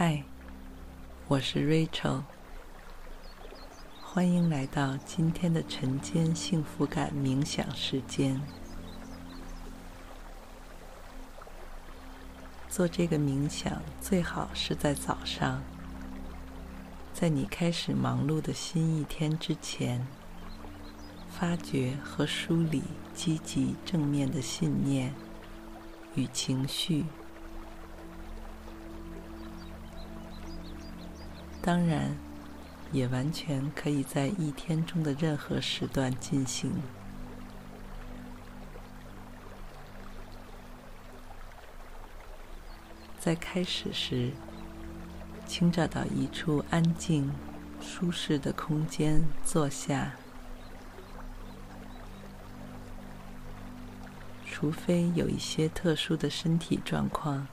嗨，我是 Rachel，欢迎来到今天的晨间幸福感冥想时间。做这个冥想最好是在早上，在你开始忙碌的新一天之前，发掘和梳理积极正面的信念与情绪。当然，也完全可以在一天中的任何时段进行。在开始时，请找到一处安静、舒适的空间坐下，除非有一些特殊的身体状况，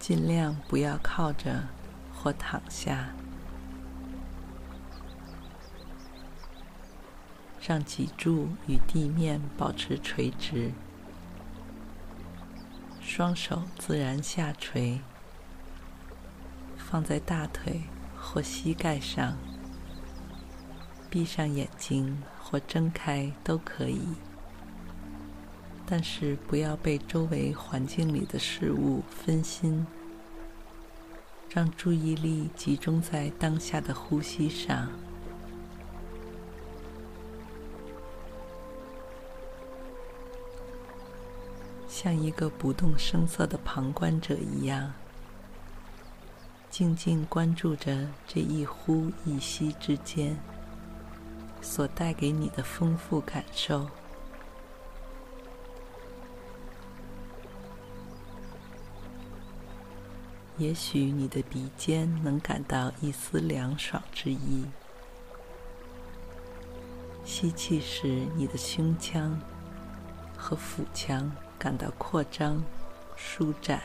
尽量不要靠着。或躺下，让脊柱与地面保持垂直，双手自然下垂，放在大腿或膝盖上，闭上眼睛或睁开都可以，但是不要被周围环境里的事物分心。让注意力集中在当下的呼吸上，像一个不动声色的旁观者一样，静静关注着这一呼一吸之间所带给你的丰富感受。也许你的鼻尖能感到一丝凉爽之意。吸气时，你的胸腔和腹腔感到扩张、舒展；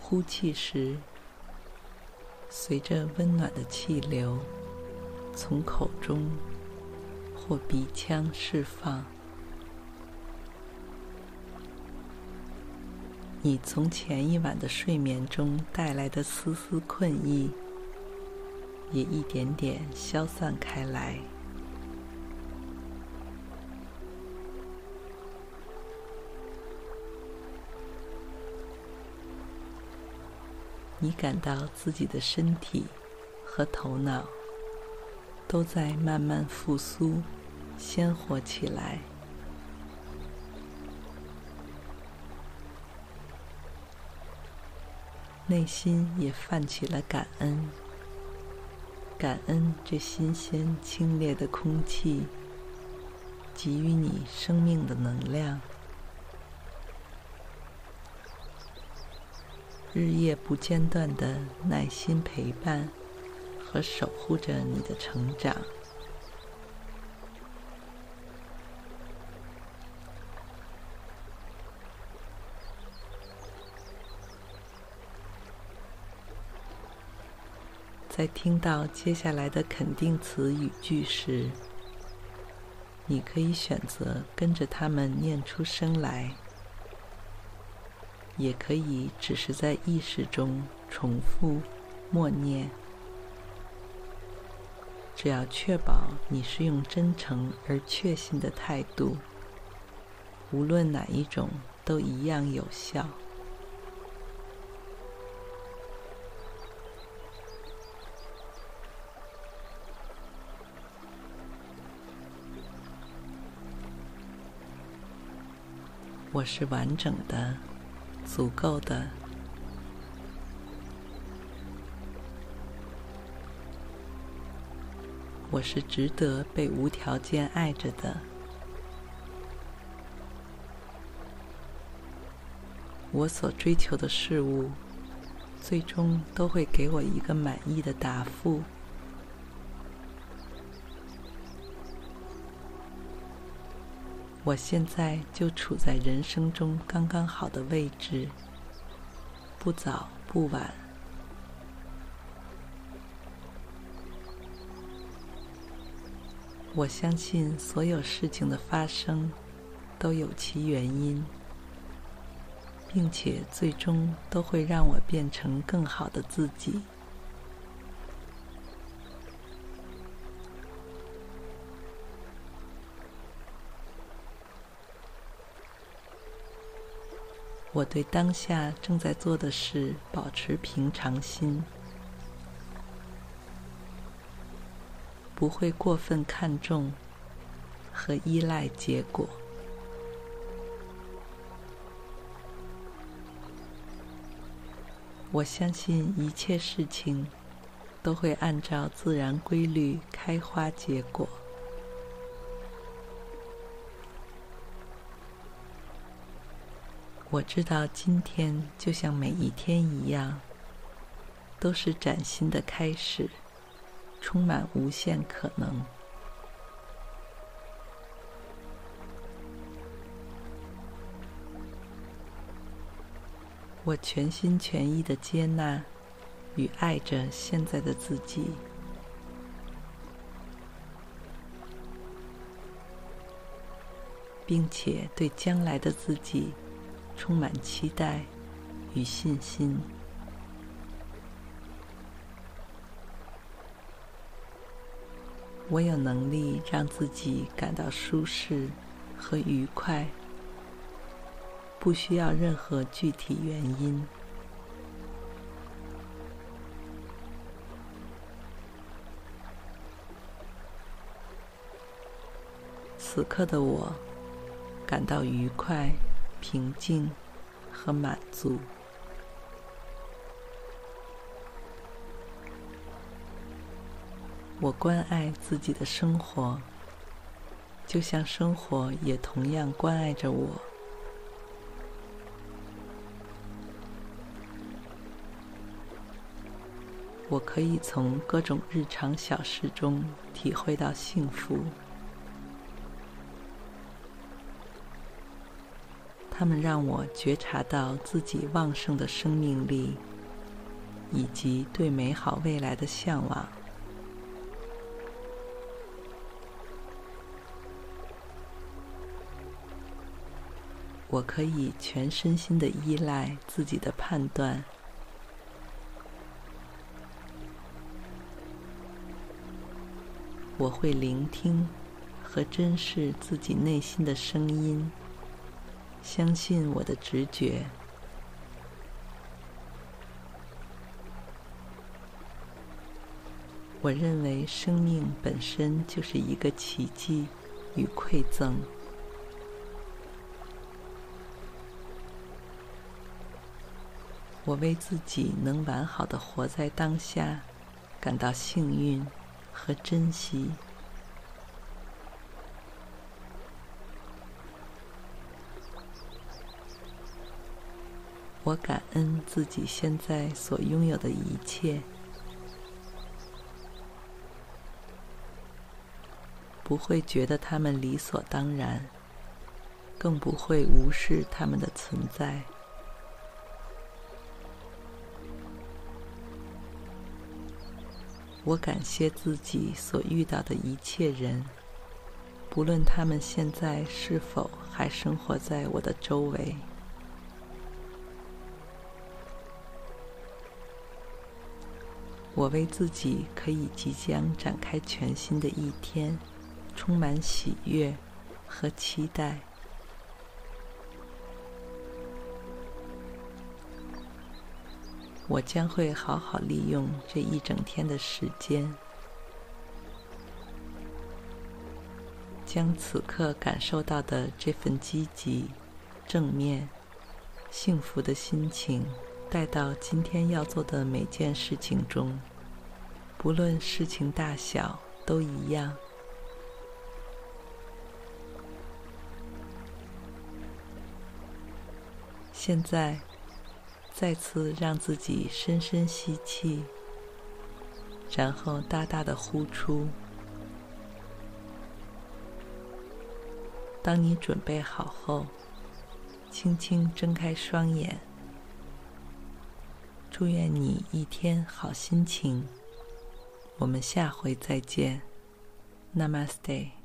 呼气时，随着温暖的气流从口中或鼻腔释放。你从前一晚的睡眠中带来的丝丝困意，也一点点消散开来。你感到自己的身体和头脑都在慢慢复苏、鲜活起来。内心也泛起了感恩，感恩这新鲜清冽的空气，给予你生命的能量，日夜不间断的耐心陪伴和守护着你的成长。在听到接下来的肯定词语句时，你可以选择跟着他们念出声来，也可以只是在意识中重复默念。只要确保你是用真诚而确信的态度，无论哪一种都一样有效。我是完整的足够的。我是值得被无条件爱着的。我所追求的事物最终都会给我一个满意的答复。我现在就处在人生中刚刚好的位置，不早不晚。我相信所有事情的发生都有其原因。并且最终都会让我变成更好的自己。我对当下正在做的事保持平常心，不会过分看重和依赖结果。我相信一切事情都会按照自然规律开花结果。我知道今天就像每一天一样，都是崭新的开始，充满无限可能。我全心全意的接纳与爱着现在的自己，并且对将来的自己充满期待与信心。我有能力让自己感到舒适和愉快。不需要任何具体原因。此刻的我感到愉快、平静和满足。我关爱自己的生活，就像生活也同样关爱着我。我可以从各种日常小事中体会到幸福，它们让我觉察到自己旺盛的生命力，以及对美好未来的向往。我可以全身心的依赖自己的判断。我会聆听和珍视自己内心的声音，相信我的直觉。我认为生命本身就是一个奇迹与馈赠。我为自己能完好的活在当下感到幸运。和珍惜，我感恩自己现在所拥有的一切，不会觉得他们理所当然，更不会无视他们的存在。我感谢自己所遇到的一切人，不论他们现在是否还生活在我的周围。我为自己可以即将展开全新的一天，充满喜悦和期待。我将会好好利用这一整天的时间，将此刻感受到的这份积极、正面、幸福的心情带到今天要做的每件事情中，不论事情大小，都一样。现在，再次让自己深深吸气，然后大大的呼出。当你准备好后，轻轻睁开双眼。祝愿你一天好心情。我们下回再见，Namaste。